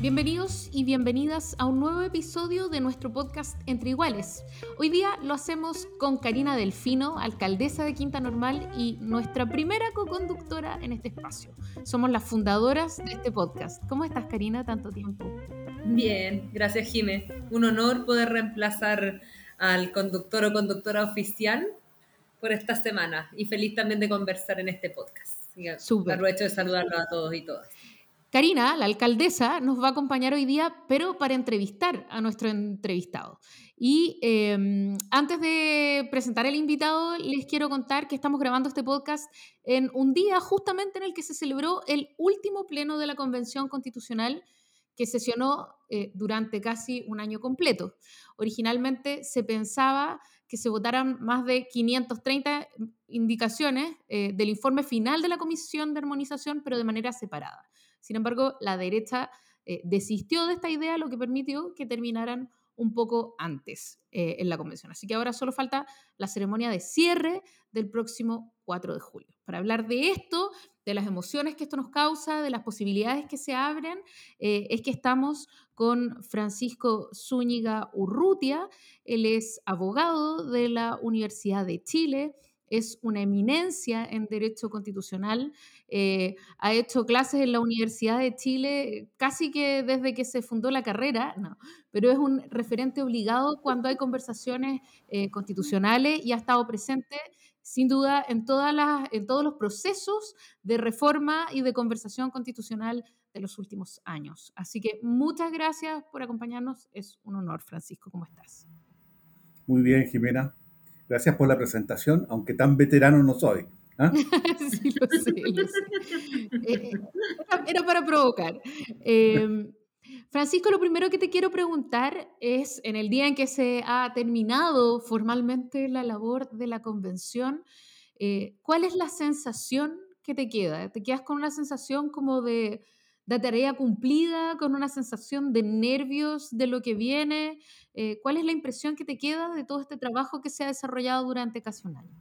Bienvenidos y bienvenidas a un nuevo episodio de nuestro podcast Entre Iguales. Hoy día lo hacemos con Karina Delfino, alcaldesa de Quinta Normal y nuestra primera co-conductora en este espacio. Somos las fundadoras de este podcast. ¿Cómo estás, Karina, tanto tiempo? Bien, gracias, Jime. Un honor poder reemplazar al conductor o conductora oficial por esta semana y feliz también de conversar en este podcast. Súper. Aprovecho de saludarlos a todos y todas. Karina, la alcaldesa, nos va a acompañar hoy día, pero para entrevistar a nuestro entrevistado. Y em, antes de presentar al invitado, les quiero contar que estamos grabando este podcast en un día justamente en el que se celebró el último pleno de la Convención Constitucional que sesionó eh, durante casi un año completo. Originalmente se pensaba que se votaran más de 530 indicaciones eh, del informe final de la Comisión de Armonización, pero de manera separada. Sin embargo, la derecha eh, desistió de esta idea, lo que permitió que terminaran un poco antes en la convención. Así que ahora solo falta la ceremonia de cierre del próximo 4 de julio. Para hablar de esto, de las emociones que esto nos causa, de las posibilidades que se abren, eh, es que estamos con Francisco Zúñiga Urrutia. Él es abogado de la Universidad de Chile, es una eminencia en derecho constitucional, eh, ha hecho clases en la Universidad de Chile casi que desde que se fundó la carrera, no, pero es un referente obligado cuando hay conversaciones eh, constitucionales y ha estado presente sin duda en, en todos los procesos de reforma y de conversación constitucional de los últimos años. Así que muchas gracias por acompañarnos. Es un honor, Francisco. ¿Cómo estás? Muy bien, Jimena. Gracias por la presentación, aunque tan veterano no soy. ¿ah? sí, lo sé, lo sé. Eh, era, para provocar. Eh, Francisco, lo primero que te quiero preguntar es, en el día en que se ha terminado formalmente la labor de la convención, eh, ¿cuál es la sensación que te queda? ¿Te quedas con una sensación como de, tarea cumplida, con una sensación de nervios de lo que viene? Eh, ¿Cuál es la impresión que te queda de todo este trabajo que se ha desarrollado durante casi un año?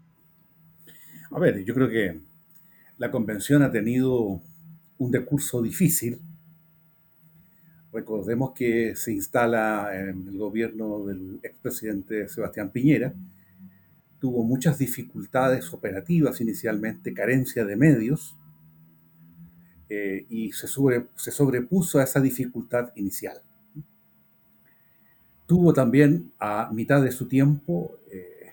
A ver, yo creo que la convención ha tenido un decurso difícil Recordemos que se instala en el gobierno del expresidente Sebastián Piñera. Tuvo muchas dificultades operativas inicialmente, carencia de medios, eh, y se, se sobrepuso a esa dificultad inicial. Tuvo también a mitad de su tiempo eh,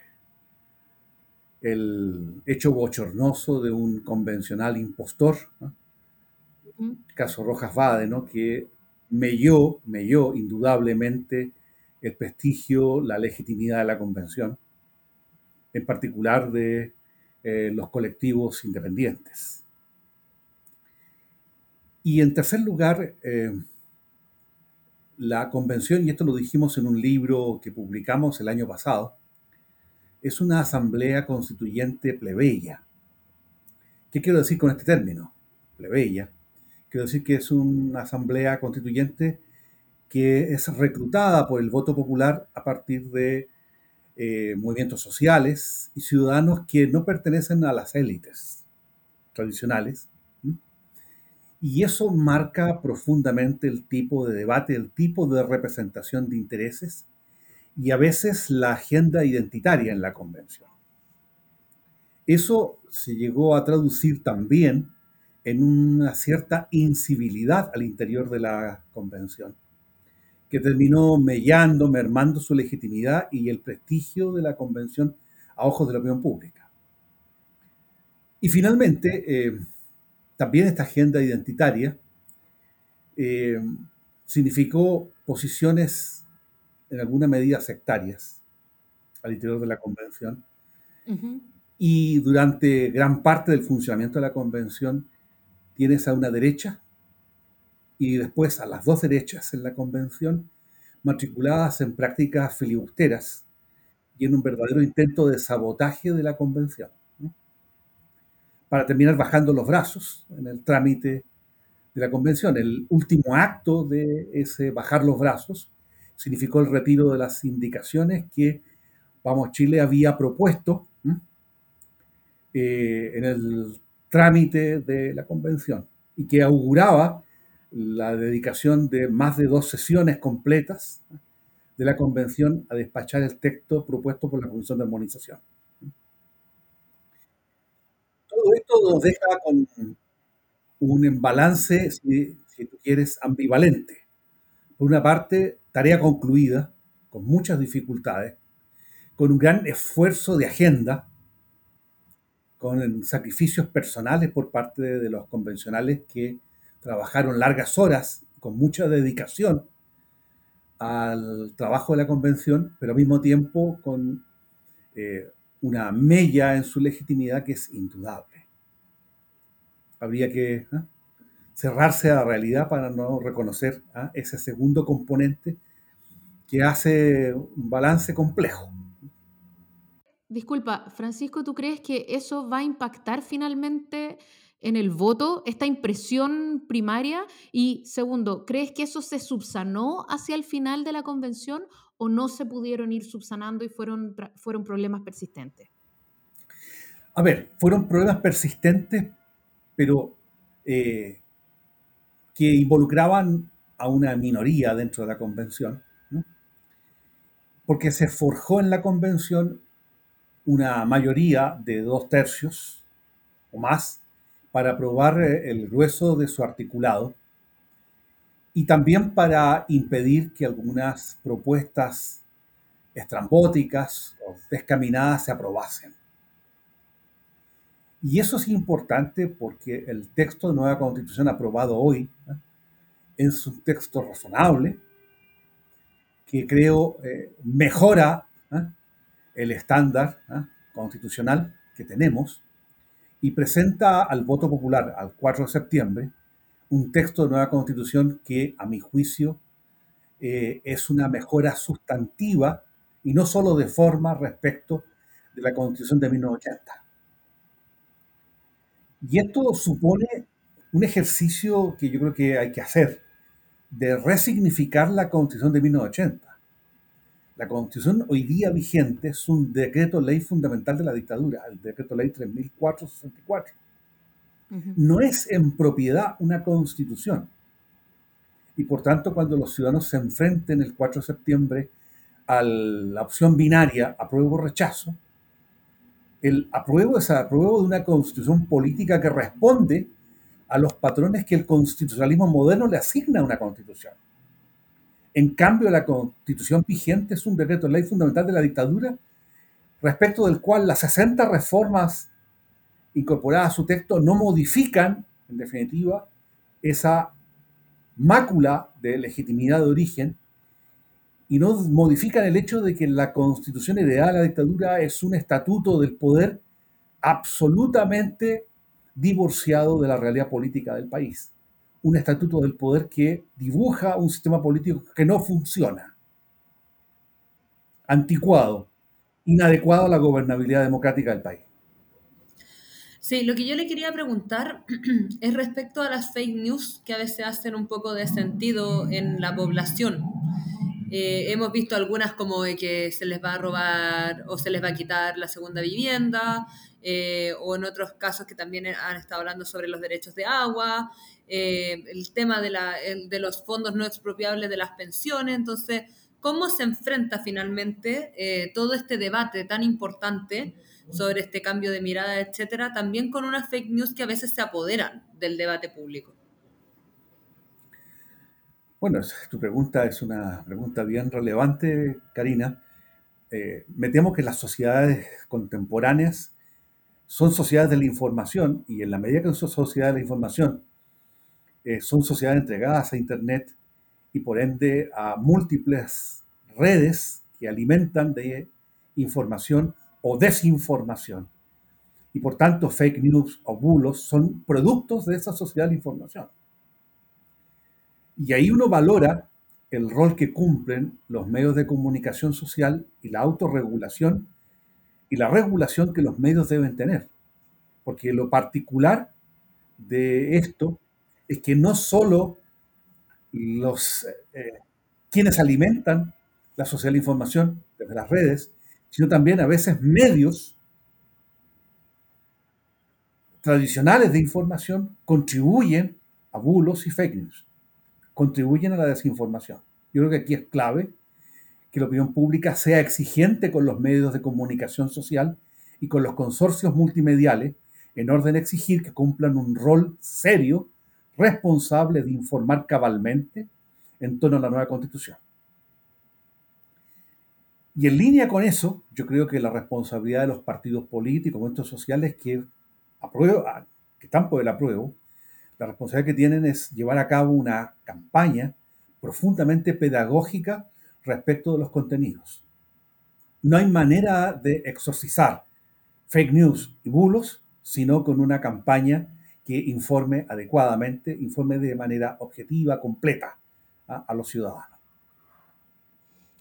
el hecho bochornoso de un convencional impostor, el caso Rojas Vade, ¿no? que melló, melló indudablemente el prestigio, la legitimidad de la convención, en particular de eh, los colectivos independientes. Y en tercer lugar, eh, la convención, y esto lo dijimos en un libro que publicamos el año pasado, es una asamblea constituyente plebeya. ¿Qué quiero decir con este término? Plebeya Quiero decir que es una asamblea constituyente que es reclutada por el voto popular a partir de eh, movimientos sociales y ciudadanos que no pertenecen a las élites tradicionales. Y eso marca profundamente el tipo de debate, el tipo de representación de intereses y a veces la agenda identitaria en la convención. Eso se llegó a traducir también en una cierta incivilidad al interior de la convención, que terminó mellando, mermando su legitimidad y el prestigio de la convención a ojos de la opinión pública. Y finalmente, eh, también esta agenda identitaria eh, significó posiciones en alguna medida sectarias al interior de la convención. Y durante gran parte del funcionamiento de la convención, tienes a una derecha y después a las dos derechas en la convención, matriculadas en prácticas filibusteras y en un verdadero intento de sabotaje de la convención, para terminar bajando los brazos en el trámite de la convención. El último acto de ese bajar los brazos significó el retiro de las indicaciones que Vamos Chile había propuesto eh, en el trámite de la convención y que auguraba la dedicación de más de dos sesiones completas de la convención a despachar el texto propuesto por la Comisión de Armonización. Todo esto nos deja con un embalance, si, tú quieres, ambivalente. Por una parte, tarea concluida, con muchas dificultades, con un gran esfuerzo de agenda, con sacrificios personales por parte de los convencionales que trabajaron largas horas, con mucha dedicación al trabajo de la convención, pero al mismo tiempo con eh, una mella en su legitimidad que es indudable. Habría que ¿eh? cerrarse a la realidad para no reconocer ¿eh? ese segundo componente que hace un balance complejo. Disculpa, Francisco, ¿tú crees que eso va a impactar finalmente en el voto, esta impresión primaria? Y segundo, ¿crees que eso se subsanó hacia el final de la convención o no se pudieron ir subsanando y fueron, fueron problemas persistentes? A ver, fueron problemas persistentes, pero eh, que involucraban a una minoría dentro de la convención, porque se forjó en la convención una mayoría de dos tercios o más para aprobar eh, el grueso de su articulado y también para impedir que algunas propuestas estrambóticas o descaminadas se aprobasen. Y eso es importante porque el texto de nueva constitución aprobado hoy es un texto razonable que creo eh, mejora el estándar constitucional que tenemos y presenta al voto popular al 4 de septiembre un texto de nueva constitución que, a mi juicio, eh, es una mejora sustantiva y no solo de forma respecto de la constitución de 1980. Y esto supone un ejercicio que yo creo que hay que hacer de resignificar la constitución de 1980 la constitución hoy día vigente es un decreto ley fundamental de la dictadura, el decreto ley 3464. No es en propiedad una constitución. Y por tanto, cuando los ciudadanos se enfrenten el 4 de septiembre a la opción binaria apruebo o rechazo, el apruebo es apruebo de una constitución política que responde a los patrones que el constitucionalismo moderno le asigna a una constitución. En cambio, la constitución vigente es un decreto de ley fundamental de la dictadura, respecto del cual las 60 reformas incorporadas a su texto no modifican, en definitiva, esa mácula de legitimidad de origen y no modifican el hecho de que la constitución heredada de la dictadura es un estatuto del poder absolutamente divorciado de la realidad política del país un estatuto del poder que dibuja un sistema político que no funciona, anticuado, inadecuado a la gobernabilidad democrática del país. Sí, lo que yo le quería preguntar es respecto a las fake news que a veces hacen un poco de sentido en la población. Eh, hemos visto algunas como de que se les va a robar o se les va a quitar la segunda vivienda, eh, o en otros casos que también han estado hablando sobre los derechos de agua, eh, el tema de, la, de, los fondos no expropiables de las pensiones. Entonces, ¿cómo se enfrenta finalmente eh, todo este debate tan importante sobre este cambio de mirada, etcétera, también con unas fake news que a veces se apoderan del debate público? Bueno, tu pregunta es una pregunta bien relevante, Karina. me temo que las sociedades contemporáneas son sociedades de la información y en la medida que son sociedades de la información, eh, son sociedades entregadas a Internet y por ende a múltiples redes que alimentan de información o desinformación. Y por tanto, fake news o bulos son productos de esa sociedad de la información. Y ahí uno valora el rol que cumplen los medios de comunicación social y la autorregulación y la regulación que los medios deben tener. Porque lo particular de esto es que no solo los eh, quienes alimentan la social información desde las redes, sino también a veces medios tradicionales de información contribuyen a bulos y fake news, contribuyen a la desinformación. Yo creo que aquí es clave que la opinión pública sea exigente con los medios de comunicación social y con los consorcios multimediales en orden a exigir que cumplan un rol serio, responsable de informar cabalmente en torno a la nueva constitución. Y en línea con eso, yo creo que la responsabilidad de los partidos políticos, movimientos sociales que, que están por el apruebo, la responsabilidad que tienen es llevar a cabo una campaña profundamente pedagógica respecto de los contenidos. No hay manera de exorcizar fake news y bulos sino con una campaña que informe adecuadamente, informe de manera objetiva, completa ¿ah? a los ciudadanos.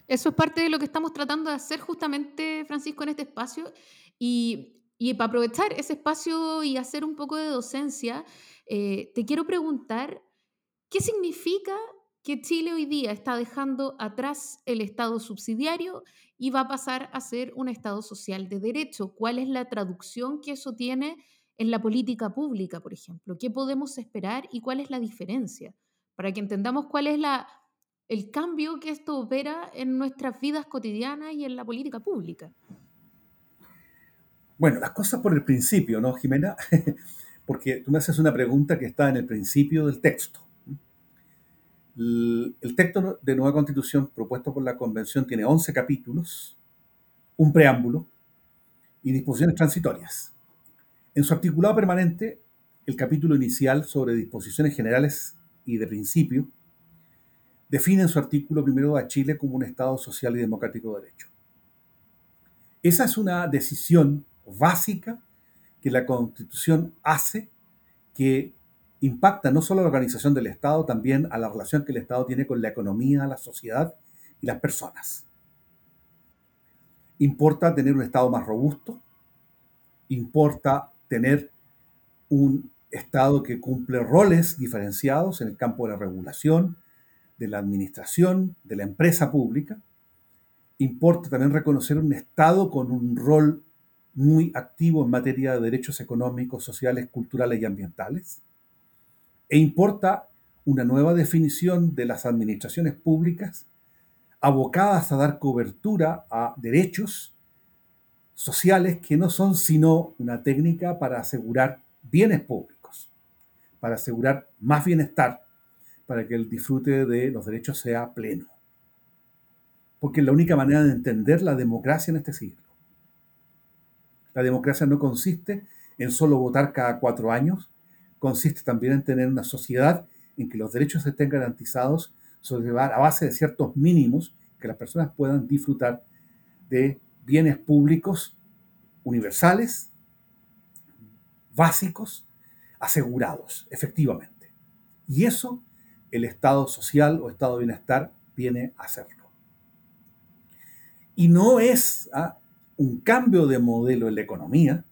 Eso es parte de lo que estamos tratando de hacer justamente, Francisco, en este espacio. Y, para aprovechar ese espacio y hacer un poco de docencia, eh, te quiero preguntar, ¿qué significa que Chile hoy día está dejando atrás el Estado subsidiario y va a pasar a ser un Estado social de derecho? ¿Cuál es la traducción que eso tiene en la política pública, por ejemplo? ¿Qué podemos esperar y cuál es la diferencia? Para que entendamos cuál es la, el cambio que esto opera en nuestras vidas cotidianas y en la política pública. Bueno, las cosas por el principio, ¿no, Jimena? Porque tú me haces una pregunta que está en el principio del texto. El, texto de nueva constitución propuesto por la convención tiene 11 capítulos, un preámbulo y disposiciones transitorias. En su articulado permanente, el capítulo inicial sobre disposiciones generales y de principio define en su artículo primero a Chile como un Estado social y democrático de derecho. Esa es una decisión básica que la Constitución hace que impacta no solo a la organización del Estado, también a la relación que el Estado tiene con la economía, la sociedad y las personas. Importa tener un Estado más robusto, importa tener un Estado que cumple roles diferenciados en el campo de la regulación, de la administración, de la empresa pública. Importa también reconocer un Estado con un rol muy activo en materia de derechos económicos, sociales, culturales y ambientales. E importa una nueva definición de las administraciones públicas abocadas a dar cobertura a derechos sociales que no son sino una técnica para asegurar bienes públicos, para asegurar más bienestar para que el disfrute de los derechos sea pleno. Porque es la única manera de entender la democracia en este siglo. La democracia no consiste en solo votar cada cuatro años, consiste también en tener una sociedad en que los derechos estén garantizados sobre, a base de ciertos mínimos que las personas puedan disfrutar de bienes públicos universales, básicos, asegurados, efectivamente. Y eso el Estado social o Estado de bienestar viene a hacerlo. Y no es ¿ah? Un cambio de modelo en la economía,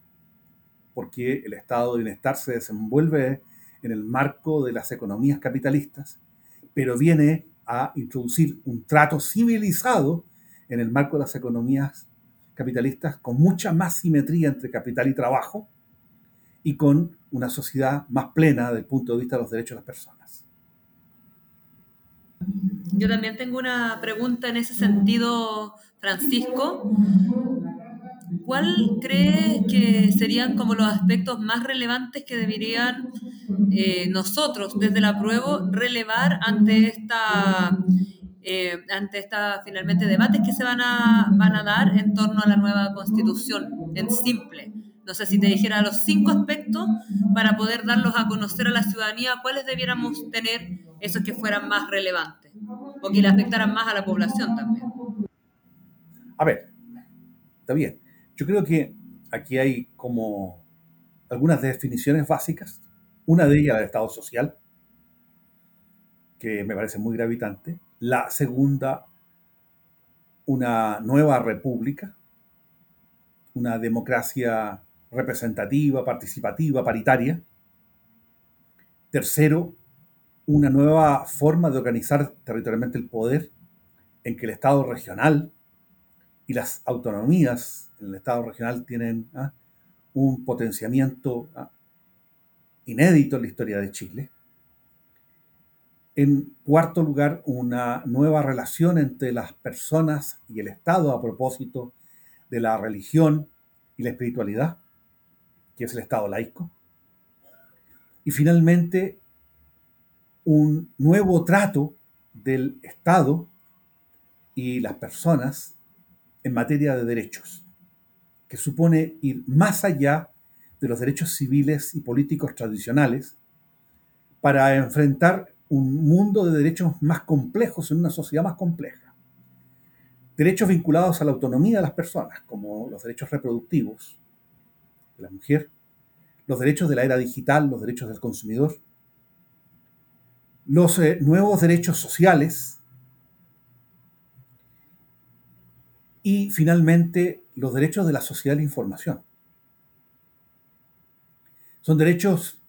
porque el Estado de bienestar se desenvuelve en el marco de las economías capitalistas, pero viene a introducir un trato civilizado en el marco de las economías capitalistas con mucha más simetría entre capital y trabajo y con una sociedad más plena desde el punto de vista de los derechos de las personas. Yo también tengo una pregunta en ese sentido, Francisco. ¿Cuál cree que serían como los aspectos más relevantes que deberían eh, nosotros desde la prueba relevar ante esta eh, ante esta finalmente debates que se van a, van a dar en torno a la nueva constitución en simple? No sé si te dijera los cinco aspectos para poder darlos a conocer a la ciudadanía, cuáles debiéramos tener esos que fueran más relevantes o que le afectaran más a la población también. A ver, está bien. Yo creo que aquí hay como algunas definiciones básicas. Una de ellas, el Estado social, que me parece muy gravitante. La segunda, una nueva república, una democracia representativa, participativa, paritaria. Tercero, una nueva forma de organizar territorialmente el poder en que el Estado regional y las autonomías en el Estado regional tienen ¿ah? un potenciamiento ¿ah? inédito en la historia de Chile. En cuarto lugar, una nueva relación entre las personas y el Estado a propósito de la religión y la espiritualidad, que es el Estado laico. Y finalmente, un nuevo trato del Estado y las personas en materia de derechos, que supone ir más allá de los derechos civiles y políticos tradicionales para enfrentar un mundo de derechos más complejos en una sociedad más compleja. Derechos vinculados a la autonomía de las personas, como los derechos reproductivos de la mujer, los derechos de la era digital, los derechos del consumidor, los eh, nuevos derechos sociales y finalmente los derechos de la sociedad de la información. Son derechos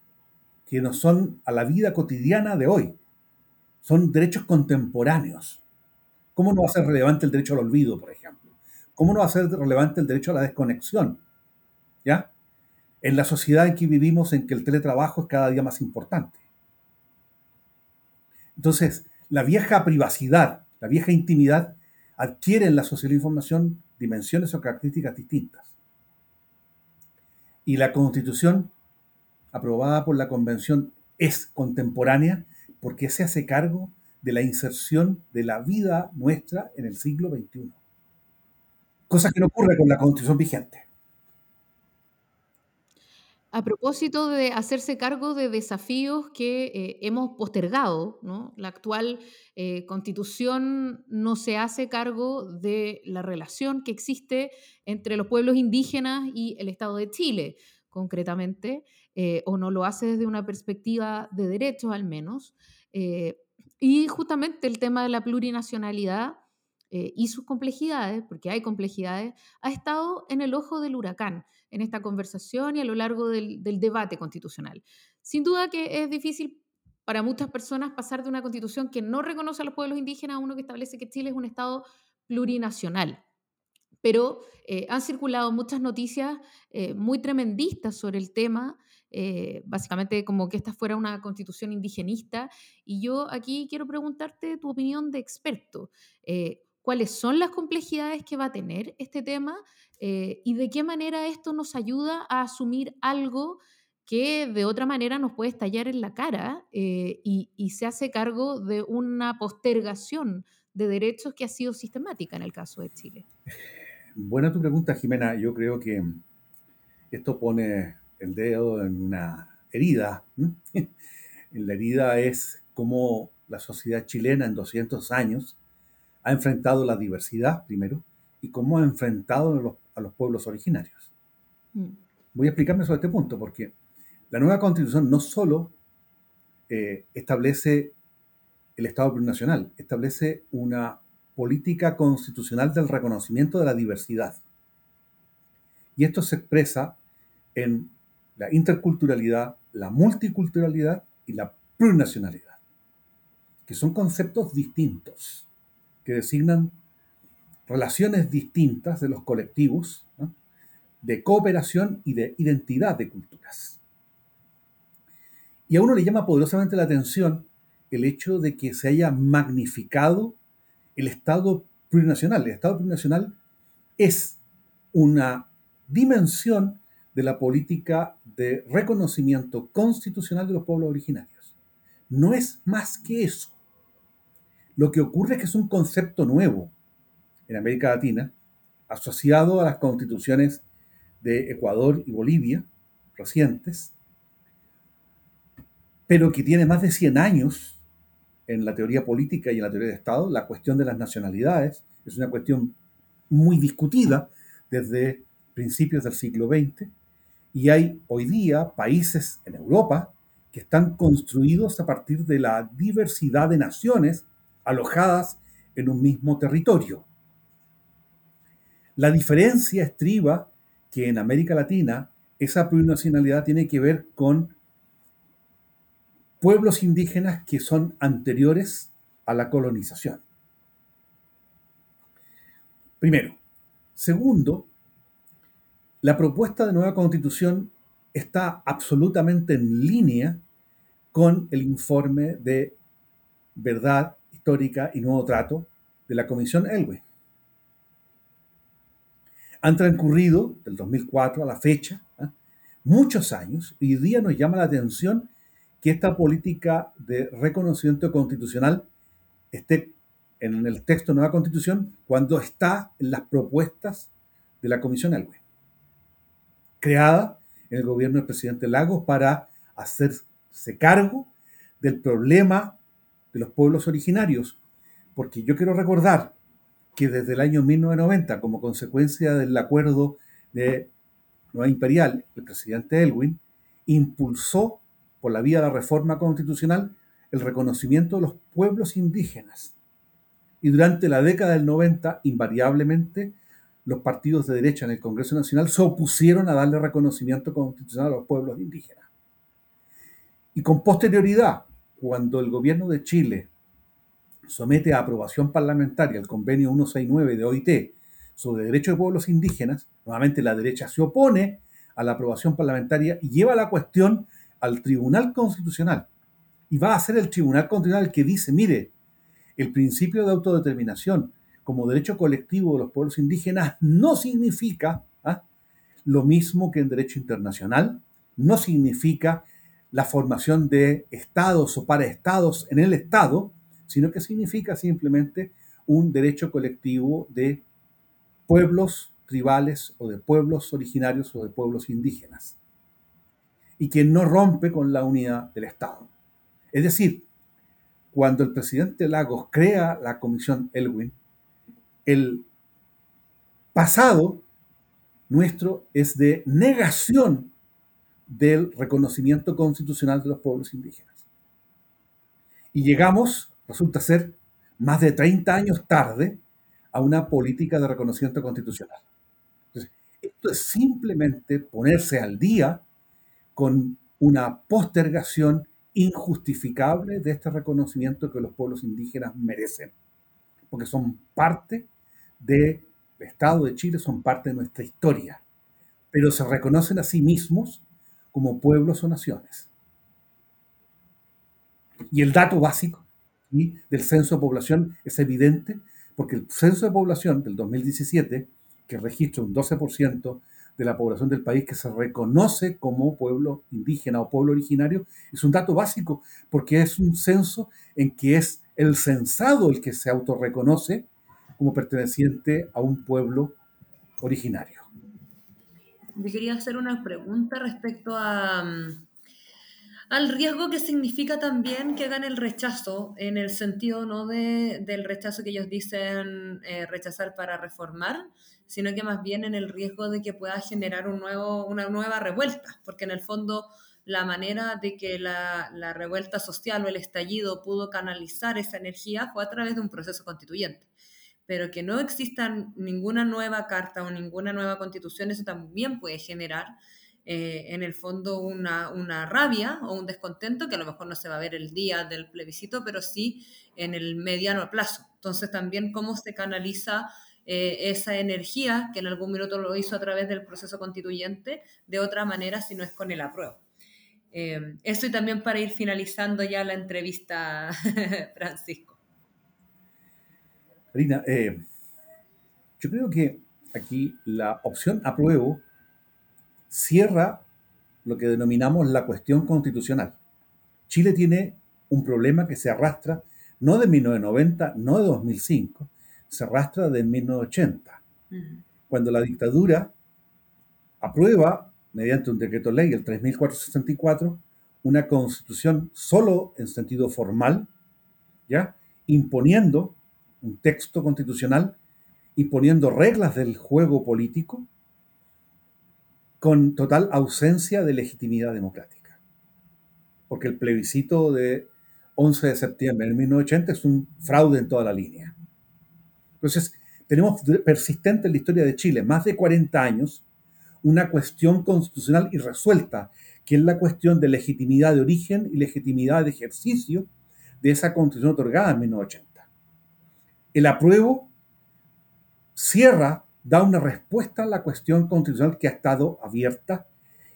que no son a la vida cotidiana de hoy, son derechos contemporáneos. ¿Cómo no va a ser relevante el derecho al olvido, por ejemplo? ¿Cómo no va a ser relevante el derecho a la desconexión? ¿Ya? En la sociedad en que vivimos, en que el teletrabajo es cada día más importante. Entonces, la vieja privacidad, la vieja intimidad adquiere en la sociedad de información dimensiones o características distintas. Y la constitución aprobada por la convención es contemporánea porque se hace cargo de la inserción de la vida nuestra en el siglo XXI. Cosa que no ocurre con la constitución vigente. A propósito de hacerse cargo de desafíos que eh, hemos postergado, la actual eh, constitución no se hace cargo de la relación que existe entre los pueblos indígenas y el Estado de Chile, concretamente, eh, o no lo hace desde una perspectiva de derechos al menos. y justamente el tema de la plurinacionalidad y sus complejidades, porque hay complejidades, ha estado en el ojo del huracán en esta conversación y a lo largo del, debate constitucional. Sin duda que es difícil para muchas personas pasar de una constitución que no reconoce a los pueblos indígenas a uno que establece que Chile es un Estado plurinacional. Pero eh, han circulado muchas noticias eh, muy tremendistas sobre el tema, eh, básicamente como que esta fuera una constitución indigenista. Y yo aquí quiero preguntarte tu opinión de experto cuáles son las complejidades que va a tener este tema eh, y de qué manera esto nos ayuda a asumir algo que de otra manera nos puede estallar en la cara eh, y, se hace cargo de una postergación de derechos que ha sido sistemática en el caso de Chile. Buena tu pregunta, Jimena. Yo creo que esto pone el dedo en una herida. la herida es cómo la sociedad chilena en 200 años ha enfrentado la diversidad, primero, y cómo ha enfrentado a los, pueblos originarios. Mm. Voy a explicarme sobre este punto, porque la nueva constitución no solo eh, establece el Estado plurinacional, establece una política constitucional del reconocimiento de la diversidad. Y esto se expresa en la interculturalidad, la multiculturalidad y la plurinacionalidad, que son conceptos distintos que designan relaciones distintas de los colectivos de cooperación y de identidad de culturas. Y a uno le llama poderosamente la atención el hecho de que se haya magnificado el Estado plurinacional. El Estado plurinacional es una dimensión de la política de reconocimiento constitucional de los pueblos originarios. No es más que eso. Lo que ocurre es que es un concepto nuevo en América Latina, asociado a las constituciones de Ecuador y Bolivia recientes, pero que tiene más de 100 años en la teoría política y en la teoría de Estado. La cuestión de las nacionalidades es una cuestión muy discutida desde principios del siglo XX y hay hoy día países en Europa que están construidos a partir de la diversidad de naciones alojadas en un mismo territorio. La diferencia estriba que en América Latina esa plurinacionalidad tiene que ver con pueblos indígenas que son anteriores a la colonización. Primero. Segundo, la propuesta de nueva constitución está absolutamente en línea con el informe de verdad histórica y nuevo trato de la Comisión Elway. Han transcurrido del 2004 a la fecha ¿ah? muchos años y hoy día nos llama la atención que esta política de reconocimiento constitucional esté en el texto de nueva constitución cuando está en las propuestas de la Comisión Elway, creada en el gobierno del presidente Lagos para hacerse cargo del problema de los pueblos originarios. Porque yo quiero recordar que desde el año 1990, como consecuencia del acuerdo de Nueva Imperial, el presidente Elwin impulsó por la vía de la reforma constitucional el reconocimiento de los pueblos indígenas. Y durante la década del 90, invariablemente, los partidos de derecha en el Congreso Nacional se opusieron a darle reconocimiento constitucional a los pueblos indígenas. Y con posterioridad, cuando el gobierno de Chile somete a aprobación parlamentaria el convenio 169 de OIT sobre derechos de pueblos indígenas, nuevamente la derecha se opone a la aprobación parlamentaria y lleva la cuestión al Tribunal Constitucional. Y va a ser el Tribunal Constitucional el que dice, mire, el principio de autodeterminación como derecho colectivo de los pueblos indígenas no significa ¿ah? lo mismo que en derecho internacional, no significa la formación de estados o para estados en el Estado, sino que significa simplemente un derecho colectivo de pueblos tribales o de pueblos originarios o de pueblos indígenas, y que no rompe con la unidad del Estado. Es decir, cuando el presidente Lagos crea la comisión Elwin, el pasado nuestro es de negación del reconocimiento constitucional de los pueblos indígenas. Y llegamos resulta ser más de 30 años tarde a una política de reconocimiento constitucional. esto es simplemente ponerse al día con una postergación injustificable de este reconocimiento que los pueblos indígenas merecen, porque son parte del Estado de Chile, son parte de nuestra historia, pero se reconocen a sí mismos como pueblos o naciones. Y el dato básico del censo de población es evidente porque el censo de población del 2017, que registra un 12% de la población del país que se reconoce como pueblo indígena o pueblo originario, es un dato básico porque es un censo en que es el censado el que se autorreconoce como perteneciente a un pueblo originario. Me quería hacer una pregunta respecto a, mm, al riesgo que significa también que hagan el rechazo, en el sentido no de, del rechazo que ellos dicen eh, rechazar para reformar, sino que más bien en el riesgo de que pueda generar un nuevo, una nueva revuelta, porque en el fondo la manera de que la, la revuelta social o el estallido pudo canalizar esa energía fue a través de un proceso constituyente pero que no exista ninguna nueva carta o ninguna nueva constitución, eso también puede generar eh, en el fondo una, una, rabia o un descontento que a lo mejor no se va a ver el día del plebiscito, pero sí en el mediano plazo. Entonces también cómo se canaliza eh, esa energía que en algún minuto lo hizo a través del proceso constituyente de otra manera si no es con el apruebo. Eh, eso y también para ir finalizando ya la entrevista, Francisco. Karina, yo creo que aquí la opción apruebo cierra lo que denominamos la cuestión constitucional. Chile tiene un problema que se arrastra no de 1990, no de 2005, se arrastra de 1980, cuando la dictadura aprueba, mediante un decreto ley, el 3464, una constitución solo en sentido formal, ¿ya? imponiendo un texto constitucional, imponiendo reglas del juego político, con total ausencia de legitimidad democrática. porque el plebiscito de 11 de septiembre de 1980 es un fraude en toda la línea. Entonces, tenemos persistente en la historia de Chile, más de 40 años, una cuestión constitucional irresuelta, que es la cuestión de legitimidad de origen y legitimidad de ejercicio de esa constitución otorgada en 1980. El apruebo cierra, da una respuesta a la cuestión constitucional que ha estado abierta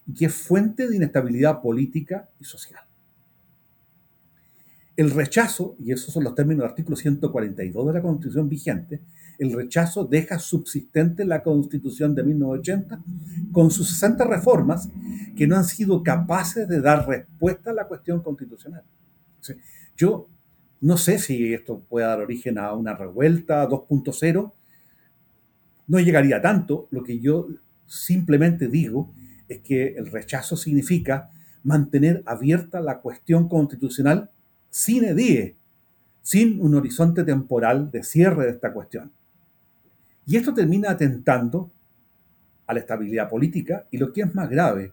y que es fuente de inestabilidad política y social. El rechazo, y esos son los términos del artículo 142 de la Constitución vigente, el rechazo deja subsistente la Constitución de 1980 con sus 60 reformas que no han sido capaces de dar respuesta a la cuestión constitucional. Yo no sé si esto puede dar origen a una revuelta 2.0, no llegaría tanto, lo que yo simplemente digo es que el rechazo significa mantener abierta la cuestión constitucional sin edie, sin un horizonte temporal de cierre de esta cuestión. Y esto termina atentando a la estabilidad política y lo que es más grave,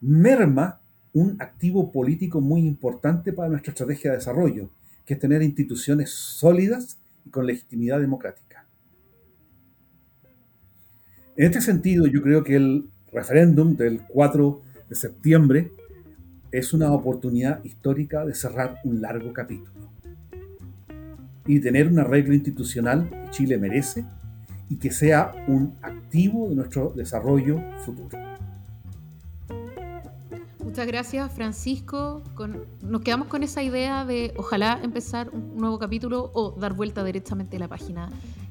merma un activo político muy importante para nuestra estrategia de desarrollo, que es tener instituciones sólidas y con legitimidad democrática. En este sentido, yo creo que el referéndum del 4 de septiembre es una oportunidad histórica de cerrar un largo capítulo y tener un arreglo institucional que Chile merece y que sea un activo de nuestro desarrollo futuro. Muchas gracias, Francisco. nos quedamos con esa idea de ojalá empezar un nuevo capítulo o dar vuelta directamente a la página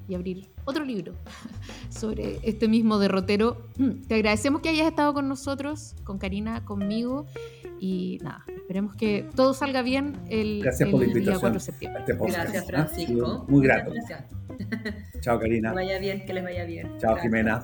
y abrir otro libro sobre este mismo derrotero. Te agradecemos que hayas estado con nosotros, con Karina, conmigo. Y nada, esperemos que todo salga bien el, Gracias por la invitación día 4 de septiembre. Este gracias, Francisco. Muy grato. Chao, Karina. Que vaya bien, que les vaya bien. Chao, Jimena.